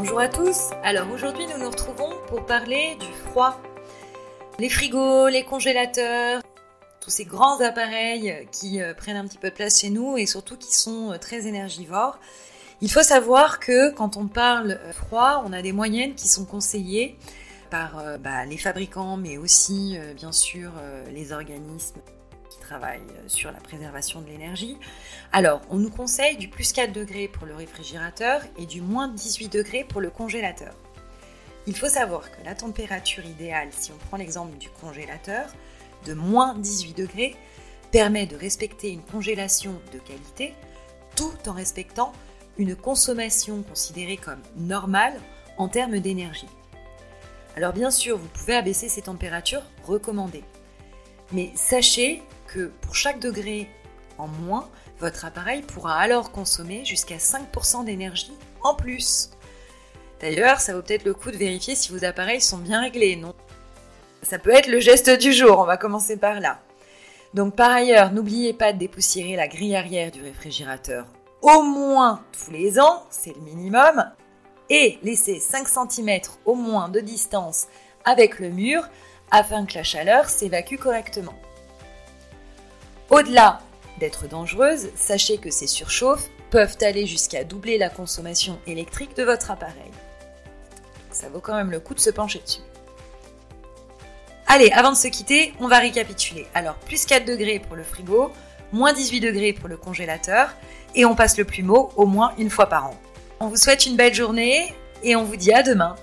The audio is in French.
Bonjour à tous. Alors aujourd'hui, nous nous retrouvons pour parler du froid. Les frigos, les congélateurs, tous ces grands appareils qui euh, prennent un petit peu de place chez nous et surtout qui sont euh, très énergivores. Il faut savoir que quand on parle euh, froid, on a des moyennes qui sont conseillées par bah, les fabricants, mais aussi bien sûr les organismes euh, sur la préservation de l'énergie. Alors, on nous conseille du plus 4 degrés pour le réfrigérateur et du moins 18 degrés pour le congélateur. Il faut savoir que la température idéale, si on prend l'exemple du congélateur, de moins 18 degrés, permet de respecter une congélation de qualité tout en respectant une consommation considérée comme normale en termes d'énergie. Alors bien sûr, vous pouvez abaisser ces températures recommandées. Mais sachez que pour chaque degré en moins, votre appareil pourra alors consommer jusqu'à 5% d'énergie en plus. D'ailleurs, ça vaut peut-être le coup de vérifier si vos appareils sont bien réglés, non? Ça peut être le geste du jour, on va commencer par là. Donc par ailleurs, n'oubliez pas de dépoussiérer la grille arrière du réfrigérateur au moins tous les ans, c'est le minimum, et laissez 5 cm au moins de distance avec le mur afin que la chaleur s'évacue correctement. Au-delà d'être dangereuses, sachez que ces surchauffes peuvent aller jusqu'à doubler la consommation électrique de votre appareil. ça vaut quand même le coup de se pencher dessus. Allez, avant de se quitter, on va récapituler. Alors, plus 4 degrés pour le frigo, moins 18 degrés pour le congélateur, et on passe le plumeau au moins une fois par an. On vous souhaite une belle journée, et on vous dit à demain